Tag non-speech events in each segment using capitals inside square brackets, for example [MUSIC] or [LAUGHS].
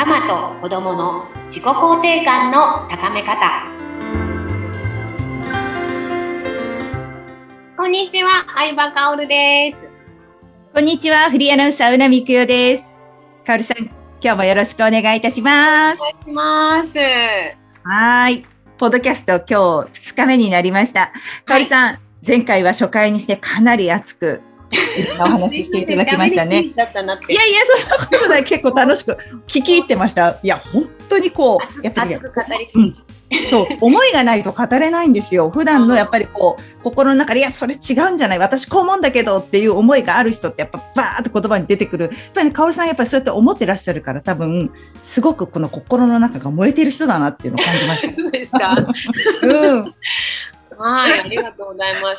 ママと子供の自己肯定感の高め方。こんにちは相葉香織です。こんにちはフリーアナウンサーうなみくよです。香織さん今日もよろしくお願いいたします。お願いします。はい。ポッドキャスト今日2日目になりました。香織さん、はい前回は初回にしてかなり熱くお話ししていただきましたね。いやいや、そんなことない、結構楽しく聞き入ってました。いや、本当にこう、やっぱり、うん、そう、思いがないと語れないんですよ。普段のやっぱりこう、心の中で、いや、それ違うんじゃない？私こう思うんだけどっていう思いがある人って、やっぱバーって言葉に出てくる。やっぱりね、かおるさんやっぱりそうやって思ってらっしゃるから、多分、すごくこの心の中が燃えている人だなっていうのを感じました。[LAUGHS] そうですかうん。はい、ありがとうございます。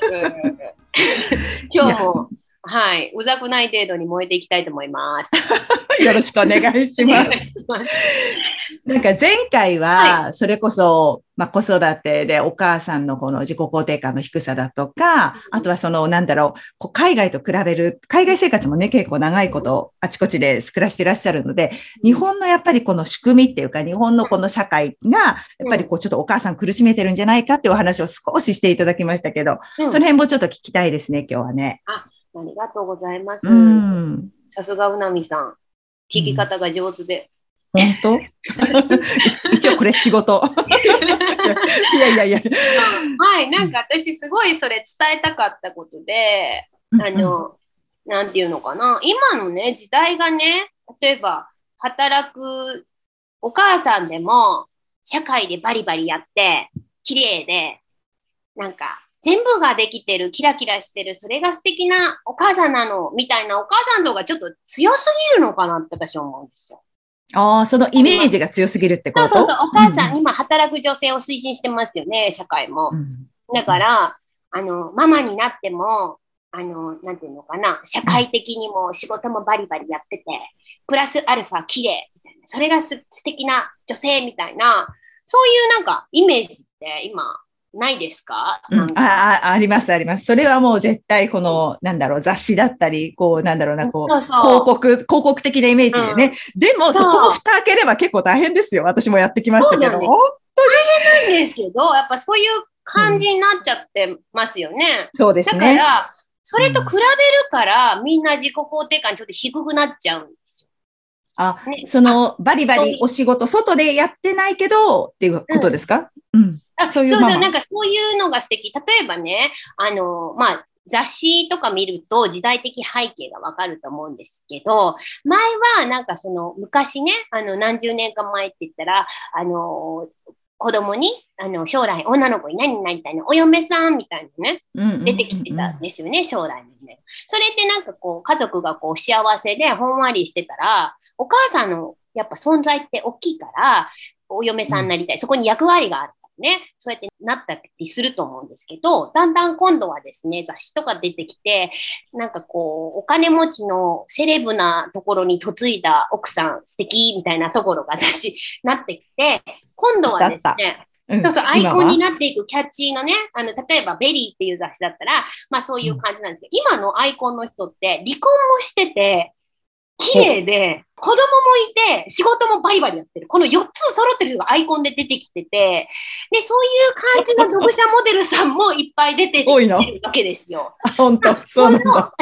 [LAUGHS] 今日も、はい、うざくない程度に燃えていきたいと思います。[LAUGHS] よろしくお願いします。[LAUGHS] なんか前回は、それこそ、まあ、子育てでお母さんのこの自己肯定感の低さだとか、あとはその、なんだろう、こう海外と比べる、海外生活もね、結構長いことあちこちで暮らしていらっしゃるので、日本のやっぱりこの仕組みっていうか、日本のこの社会が、やっぱりこうちょっとお母さん苦しめてるんじゃないかっていうお話を少ししていただきましたけど、その辺もちょっと聞きたいですね、今日はね。あありがとうございます。さすがうなみさん。聞き方が上手で。本当？[LAUGHS] 一応これ仕事。[LAUGHS] いやいやいや。はい、なんか私すごいそれ伝えたかったことで、あの、なんていうのかな。今のね、時代がね、例えば働くお母さんでも社会でバリバリやって、綺麗で、なんか全部ができてる、キラキラしてる、それが素敵なお母さんなの、みたいなお母さんとかちょっと強すぎるのかなって私は思うんですよ。ああ、そのイメージが強すぎるってこと？そうそうそう、お母さん、うん、今働く女性を推進してますよね、社会も。うん、だから、あの、ママになっても、あの、なんていうのかな、社会的にも仕事もバリバリやってて、プラスアルファ綺麗みたいな、それがす素敵な女性みたいな、そういうなんかイメージって今、ないですか、うん、ああります、あります。それはもう絶対この、なんだろう、雑誌だったり、こう、なんだろうな、こう、そうそう広告、広告的なイメージでね。うん、でも、そこも蓋開ければ結構大変ですよ。私もやってきましたけど。本当に。大変なんですけど、やっぱそういう感じになっちゃってますよね。うん、そうですね。だから、それと比べるから、みんな自己肯定感ちょっと低くなっちゃうんですよ。あ、ね、その、バリバリお仕事、外でやってないけど、っていうことですか？うん。あそういうそう、なんかそういうのが素敵。例えばね、あの、まあ、雑誌とか見ると時代的背景がわかると思うんですけど、前はなんかその昔ね、あの何十年か前って言ったら、あの、子供に、あの、将来女の子に何になりたいのお嫁さんみたいなね、出てきてたんですよね、将来のね。それってなんかこう、家族がこう幸せでほんわりしてたら、お母さんのやっぱ存在って大きいから、お嫁さんになりたい。そこに役割がある。ね、そうやってなったりすると思うんですけど、だんだん今度はですね、雑誌とか出てきて、なんかこう、お金持ちのセレブなところに嫁いだ奥さん素敵みたいなところが [LAUGHS] 雑誌なってきて、今度はですね、うん、そうそう、アイコンになっていくキャッチーのね、あの、例えば VERY っていう雑誌だったら、まあそういう感じなんですけど、うん、今のアイコンの人って離婚もしてて、綺麗で、子供もいて、仕事もバリバリやってる。この4つ揃ってるのがアイコンで出てきてて、で、そういう感じの読者モデルさんもいっぱい出てるわけですよ。本当？そうなんだ。[LAUGHS]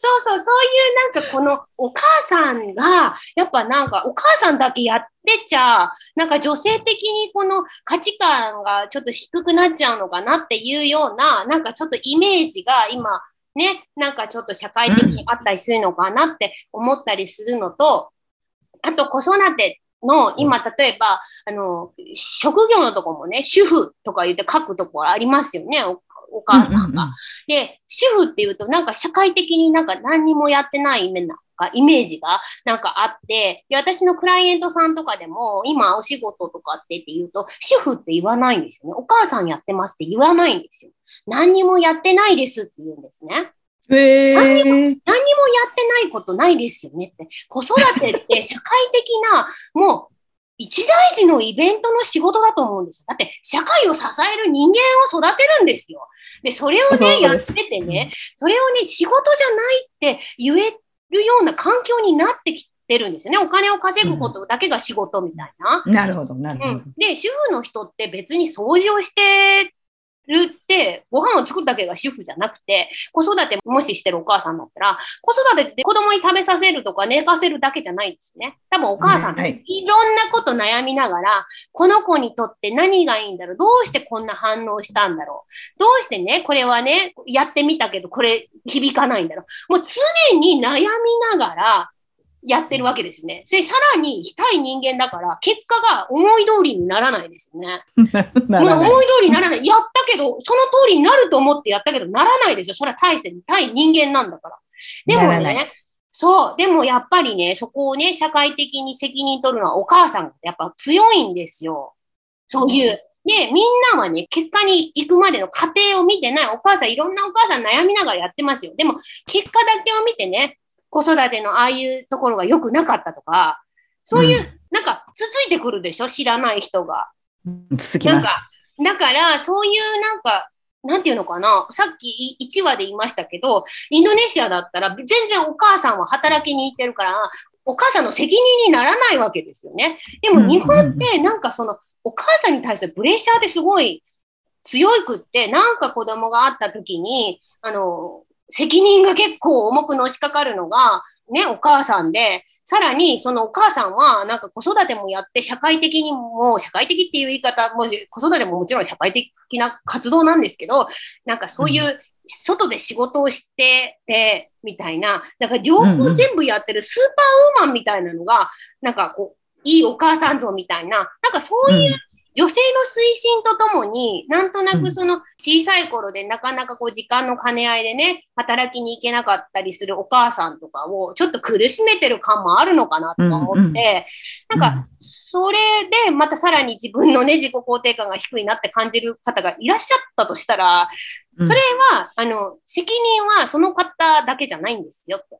そうそう、そういうなんかこのお母さんが、やっぱなんかお母さんだけやってちゃ、なんか女性的にこの価値観がちょっと低くなっちゃうのかなっていうような、なんかちょっとイメージが今、ね、なんかちょっと社会的にあったりするのかなって思ったりするのと、あと子育ての今、例えば、あの、職業のとこもね、主婦とか言って書くところありますよね、おお母さんが。で、主婦っていうと、なんか社会的になんか何にもやってないイメイメージがなんかあって、で、私のクライエントさんとかでも、今お仕事とかってって言うと、主婦って言わないんですよね。お母さんやってますって言わないんですよ。何にもやってないですって言うんですね。えー、何にも、何にもやってないことないですよねって。子育てって社会的な、もう、一大事のイベントの仕事だと思うんですよ。だって、社会を支える人間を育てるんですよ。で、それをね、やっててね、それをね、仕事じゃないって言えるような環境になってきってるんですよね。お金を稼ぐことだけが仕事みたいな。なるほど、なるほど。うん、で、主婦の人って別に掃除をしてるって、ご飯を作るだけが主婦じゃなくて、子育てもししてるお母さんだったら、子育てって子供に食べさせるとか寝かせるだけじゃないんですよね。多分お母さん、いろんなこと悩みながら、この子にとって何がいいんだろう。どうしてこんな反応したんだろう。どうしてね、これはね、やってみたけど、これ響かないんだろう。もう常に悩みながら、やってるわけですね。それさらにしたい人間だから、結果が思い通りにならないですね。[LAUGHS] もう思い通りにならない。やったけど、その通りになると思ってやったけど、ならないですよ。それは大して対人間なんだから。でもね、そう。でもやっぱりね、そこをね、社会的に責任取るのはお母さんがやっぱ強いんですよ。そういう。で、みんなはね、結果に行くまでの過程を見てない。お母さん、いろんなお母さん悩みながらやってますよ。でも、結果だけを見てね、子育てのああいうところが良くなかったとか、そういう、うん、なんか、つついてくるでしょ？知らない人が。続きます。だから、そういうなんか、なんていうのかな？さっき1話で言いましたけど、インドネシアだったら全然お母さんは働きに行ってるから、お母さんの責任にならないわけですよね。でも日本ってなんかその、お母さんに対するプレッシャーってすごい強いくって、なんか子供があった時に、あの、責任が結構重くのしかかるのが、ね、お母さんで、さらに、そのお母さんは、なんか子育てもやって、社会的にも、社会的っていう言い方も、子育てももちろん社会的な活動なんですけど、なんかそういう、外で仕事をしてて、みたいな、なんか情報全部やってるスーパーウーマンみたいなのが、なんかこう、いいお母さん像みたいな、なんかそういう女性の推進とともに、なんとなくその小さい頃でなかなかこう時間の兼ね合いでね、働きに行けなかったりするお母さんとかをちょっと苦しめてる感もあるのかなと思って、なんか、それでまたさらに自分のね、自己肯定感が低いなって感じる方がいらっしゃったとしたら、それは、あの、責任はその方だけじゃないんですよって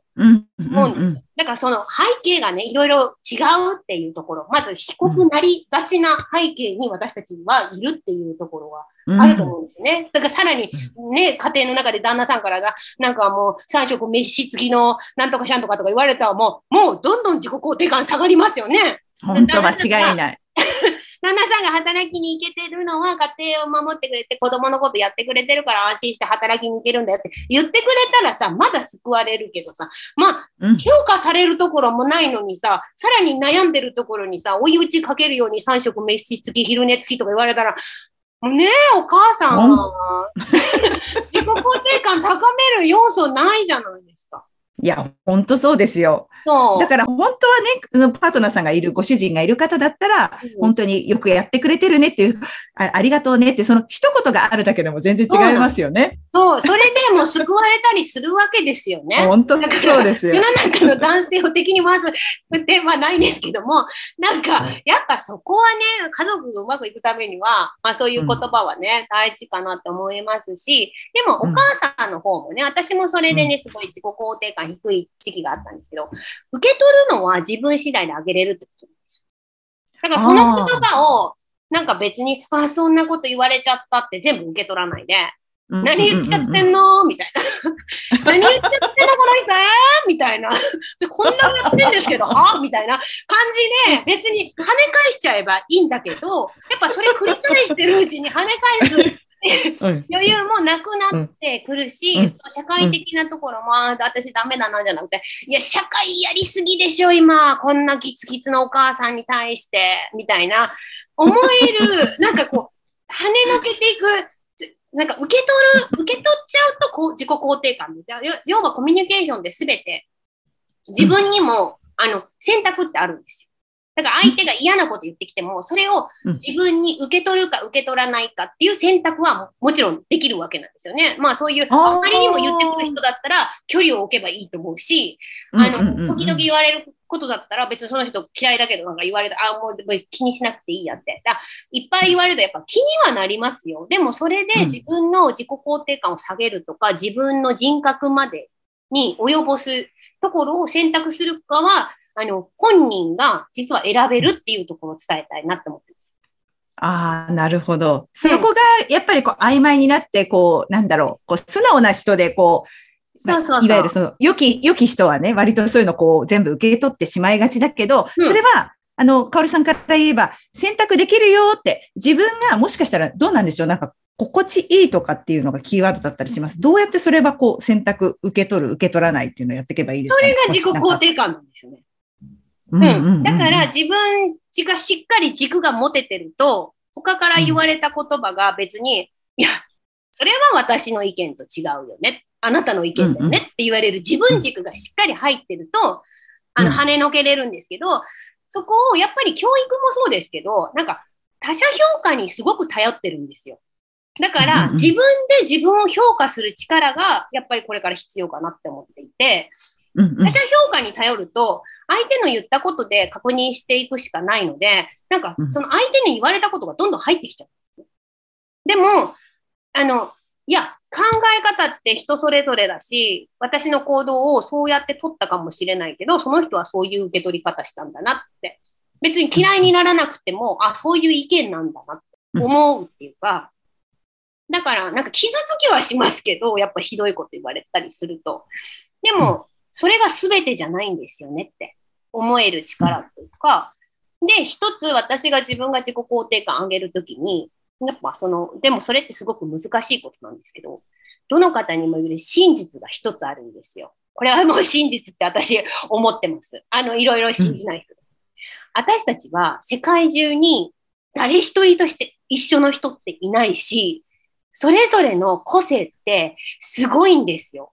思うんです。だからその背景がね、いろいろ違うっていうところ、まず被告なりがちな背景に私たちはいるっていうところはあると思うんですよね。だからさらにね、家庭の中で旦那さんからが、なんかもう3食飯付きのなんとかしゃんとかとか言われたらもう、もうどんどん自己肯定感下がりますよね。本当間違いない。旦那さんが働きに行けてるのは家庭を守ってくれて子供のことやってくれてるから安心して働きに行けるんだよって。言ってくれたらさ、まだ救われるけどさ、まあ、評価されるところもないのにさ、さらに悩んでるところにさ、追い打ちかけるように3食飯付き、昼寝付きとか言われたら、ねえ、お母さん、[LAUGHS] 自己肯定感高める要素ないじゃない。いや、本当そうですよ。だから本当はね、パートナーさんがいる、ご主人がいる方だったら、本当によくやってくれてるねっていうあ、ありがとうねって、その一言があるだけでも全然違いますよね。そう、それでも救われたりするわけですよね。本当にそうですよ。世の中の男性を敵に回す点はないんですけども、なんか、やっぱそこはね、家族がうまくいくためには、まあそういう言葉はね、うん、大事かなと思いますし、でもお母さんの方もね、私もそれでね、すごい自己肯定感低い時期があったんですけど、受け取るのは自分次第であげれるってことですだからその言葉を、なんか別に、あ、そんなこと言われちゃったって全部受け取らないで、何言っちゃってんの？みたいな。[LAUGHS] 何言っちゃってんの？この人みたいな。こんなのやってんですけど、[LAUGHS] はみたいな。感じで、別に跳ね返しちゃえばいいんだけど、やっぱそれ繰り返してるうちに跳ね返す [LAUGHS] 余裕もなくなってくるし、うん、社会的なところも、あ私ダメだなじゃなくて、いや、社会やりすぎでしょ、今。こんなキツキツのお母さんに対して、みたいな、思える、[LAUGHS] なんかこう、跳ねのけていく、なんか受け取る、受け取っちゃうとこう自己肯定感。要はコミュニケーションで全て、自分にも、あの、選択ってあるんですよ。だから相手が嫌なこと言ってきても、それを自分に受け取るか受け取らないかっていう選択はもちろんできるわけなんですよね。まあそういう、あまりにも言ってくる人だったら距離を置けばいいと思うし、あの、時々言われることだったら別にその人嫌いだけどなんか言われた、あ、もう気にしなくていいやって。だいっぱい言われるとやっぱ気にはなりますよ。でもそれで自分の自己肯定感を下げるとか、自分の人格までに及ぼすところを選択するかは、あの、本人が実は選べるっていうところを伝えたいなって思ってます。ああ、なるほど。そこがやっぱりこう曖昧になって、こう、なんだろう、こう素直な人で、こう、そうそうそういわゆるその、良き、良き人はね、割とそういうのこう全部受け取ってしまいがちだけど、うんそれは、あの、かおりさんから言えば、選択できるよって、自分がもしかしたらどうなんでしょう？なんか、心地いいとかっていうのがキーワードだったりします。どうやってそれはこう、選択、受け取る、受け取らないっていうのをやっていけばいいですか、ね、それが自己肯定感なんですよね。うんだから、自分がしっかり軸が持ててると、他から言われた言葉が別に、いや、それは私の意見と違うよね。あなたの意見だよね。って言われる自分軸がしっかり入ってると、あの、うん。跳ねのけれるんですけど、そこをやっぱり教育もそうですけど、なんか他者評価にすごく頼ってるんですよ。だから、自分で自分を評価する力が、やっぱりこれから必要かなって思っていて、うんうん他者評価に頼ると、相手の言ったことで確認していくしかないので、なんかうん、その相手に言われたことがどんどん入ってきちゃうんですよ。でも、あの、いや、考え方って人それぞれだし、私の行動をそうやって取ったかもしれないけど、その人はそういう受け取り方したんだなって。別に嫌いにならなくても、あ、そういう意見なんだなって思うっていうか、だから、なんか傷つきはしますけど、やっぱひどいこと言われたりすると。でも、それが全てじゃないんですよねって思える力というか、で、一つ私が自分が自己肯定感上げるときに、やっぱその、でもそれってすごく難しいことなんですけど、どの方にも言える真実が一つあるんですよ。これはもう真実って私思ってます。あの、いろいろ信じない人。私たちは世界中に誰一人として一緒の人っていないし、それぞれの個性ってすごいんですよ。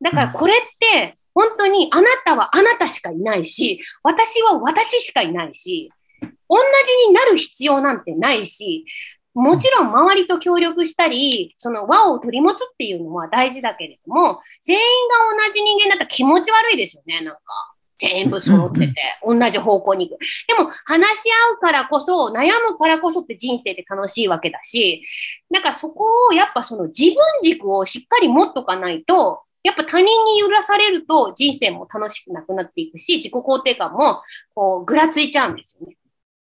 だからこれって本当にあなたはあなたしかいないし、私は私しかいないし、同じになる必要なんてないし、もちろん周りと協力したり、その和を取り持つっていうのは大事だけれども、全員が同じ人間だったら気持ち悪いですよね、なんか。全部揃ってて、同じ方向に行く。でも、話し合うからこそ、悩むからこそって人生って楽しいわけだし、なんかそこをやっぱその自分軸をしっかり持っとかないと、やっぱ他人に揺らされると人生も楽しくなくなっていくし、自己肯定感もこうぐらついちゃうんですよね。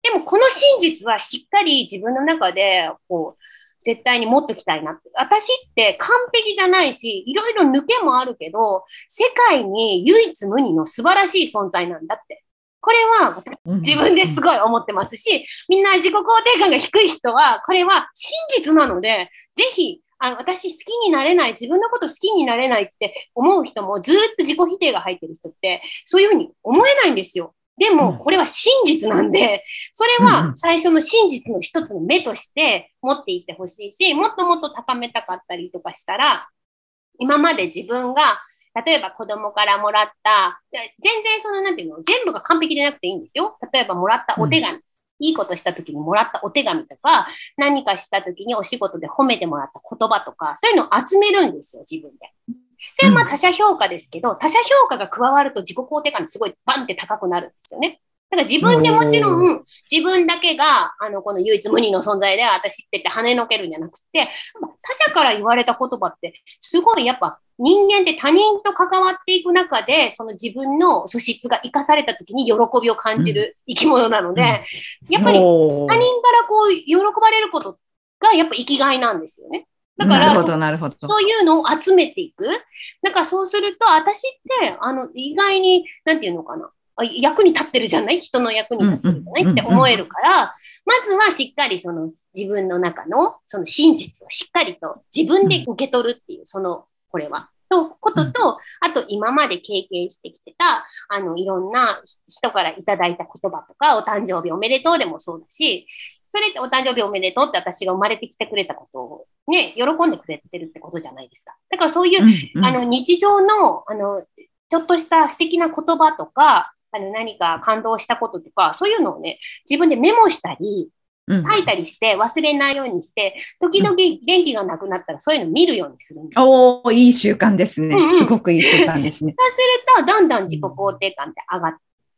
でもこの真実はしっかり自分の中でこう絶対に持っときたいなって。私って完璧じゃないし、いろいろ抜けもあるけど、世界に唯一無二の素晴らしい存在なんだって。これは自分ですごい思ってますし、みんな自己肯定感が低い人は、これは真実なので、ぜひ、あの私好きになれない、自分のこと好きになれないって思う人も、ずーっと自己否定が入ってる人って、そういうふうに思えないんですよ。でも、これは真実なんで、それは最初の真実の一つの目として持っていってほしいし、もっともっと高めたかったりとかしたら、今まで自分が、例えば子供からもらった、全然その、なんていうの、全部が完璧じゃなくていいんですよ。例えばもらったお手紙。いいことした時にもらったお手紙とか、何かした時にお仕事で褒めてもらった言葉とか、そういうのを集めるんですよ、自分で。それはまあ他者評価ですけど、他者評価が加わると自己肯定感すごいバンって高くなるんですよね。だから自分でもちろん、自分だけが、あの、この唯一無二の存在で私ってって跳ねのけるんじゃなくて、他者から言われた言葉って、すごいやっぱ人間って他人と関わっていく中で、その自分の素質が生かされた時に喜びを感じる生き物なので、やっぱり他人からこう喜ばれることがやっぱ生きがいなんですよね。だから、そういうのを集めていく。だからそうすると、私って、あの、意外に、なんていうのかな。役に立ってるじゃない？人の役に立ってるじゃない？って思えるから、まずはしっかりその自分の中のその真実をしっかりと自分で受け取るっていう、その、これは。と、ことと、あと今まで経験してきてた、あの、いろんな人からいただいた言葉とか、お誕生日おめでとうでもそうだし、それってお誕生日おめでとうって私が生まれてきてくれたことをね、喜んでくれてるってことじゃないですか。だからそういう、うんうん、あの、日常の、あの、ちょっとした素敵な言葉とか、あの、何か感動したこととか、そういうのをね、自分でメモしたり、書いたりして忘れないようにして、時々元気がなくなったらそういうの見るようにするんです。おおいい習慣ですね、うんうん。すごくいい習慣ですね。そうすると、どんどん自己肯定感って上がっ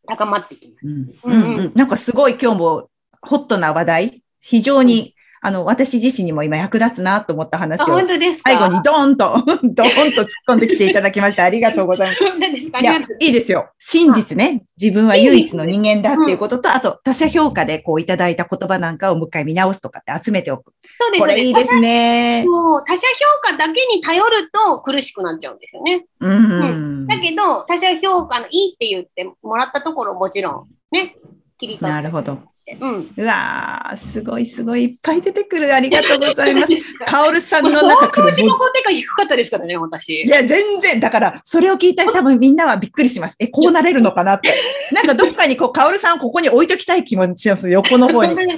高まってきます。うん。うんうん、なんかすごい今日もホットな話題、非常にあの、私自身にも今役立つなと思った話を、最後にドーンと、[LAUGHS] ドーンと突っ込んできていただきました。[LAUGHS] ありがとうございます。いや、いいですよ。真実ね。自分は唯一の人間だっていうことと、あと、他者評価でこういただいた言葉なんかをもう一回見直すとかって集めておく。そうですこれいいですね。もう他者評価だけに頼ると苦しくなっちゃうんですよね。うん、うん、だけど、他者評価のいいって言ってもらったところもちろんね、切り替えて。なるほど。うん、うわー、すごいすごいいっぱい出てくる。ありがとうございます。[LAUGHS] カオルさんの中から。自己肯定感低かったですからね、私。いや、全然。だから、それを聞いたら多分みんなはびっくりします。え、こうなれるのかなって。なんかどっかにこう、カオルさんをここに置いときたい気持ちします？横の方に。大丈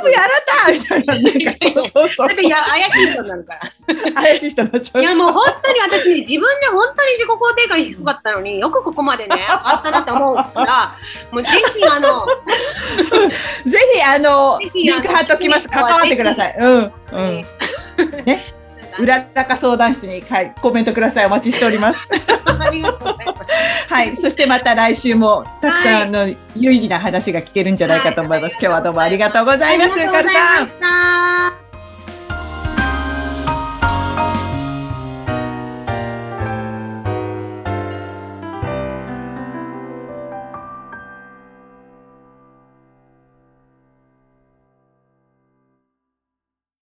夫？やらたみたいな。なんか [LAUGHS] そうそうそう。いや、怪しい人なのから。怪しい人になっちゃう。いや、もう本当に私、自分で本当に自己肯定感低かったのによくここまでね、あったなって思うから、もうぜひ [LAUGHS] あの、ぜひ、あの、リンク貼っときます。関わってください。うん。うん。ね。裏高相談室に、はい、コメントください。お待ちしております。[LAUGHS] はい。そしてまた来週もたくさんの有意義な話が聞けるんじゃないかと思います。今日はどうもありがとうございます。カルさん。